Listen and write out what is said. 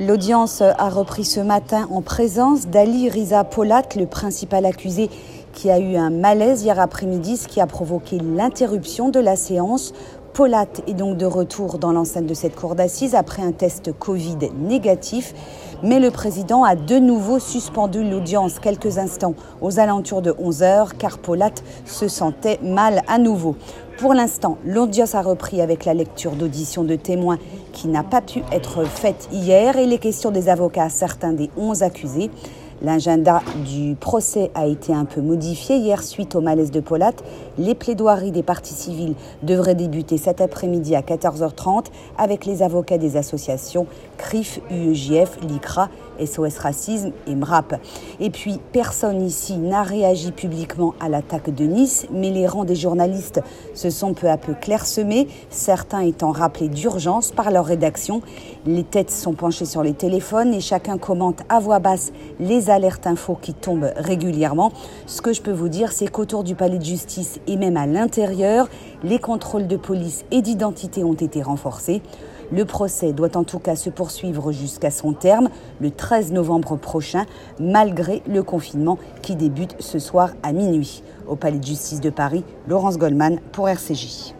L'audience a repris ce matin en présence d'Ali Riza Polat, le principal accusé qui a eu un malaise hier après-midi, ce qui a provoqué l'interruption de la séance. Polat est donc de retour dans l'enceinte de cette cour d'assises après un test Covid négatif. Mais le président a de nouveau suspendu l'audience quelques instants aux alentours de 11 heures car Polat se sentait mal à nouveau. Pour l'instant, l'audience a repris avec la lecture d'auditions de témoins qui n'a pas pu être faite hier et les questions des avocats à certains des 11 accusés. L'agenda du procès a été un peu modifié hier suite au malaise de Polat. Les plaidoiries des parties civiles devraient débuter cet après-midi à 14h30 avec les avocats des associations CRIF, UEJF, LICRA, SOS Racisme et MRAP. Et puis, personne ici n'a réagi publiquement à l'attaque de Nice, mais les rangs des journalistes se sont peu à peu clairsemés, certains étant rappelés d'urgence par leur rédaction. Les têtes sont penchées sur les téléphones et chacun commente à voix basse alertes infos qui tombent régulièrement. Ce que je peux vous dire, c'est qu'autour du palais de justice et même à l'intérieur, les contrôles de police et d'identité ont été renforcés. Le procès doit en tout cas se poursuivre jusqu'à son terme le 13 novembre prochain, malgré le confinement qui débute ce soir à minuit. Au Palais de justice de Paris, Laurence Goldman pour RCJ.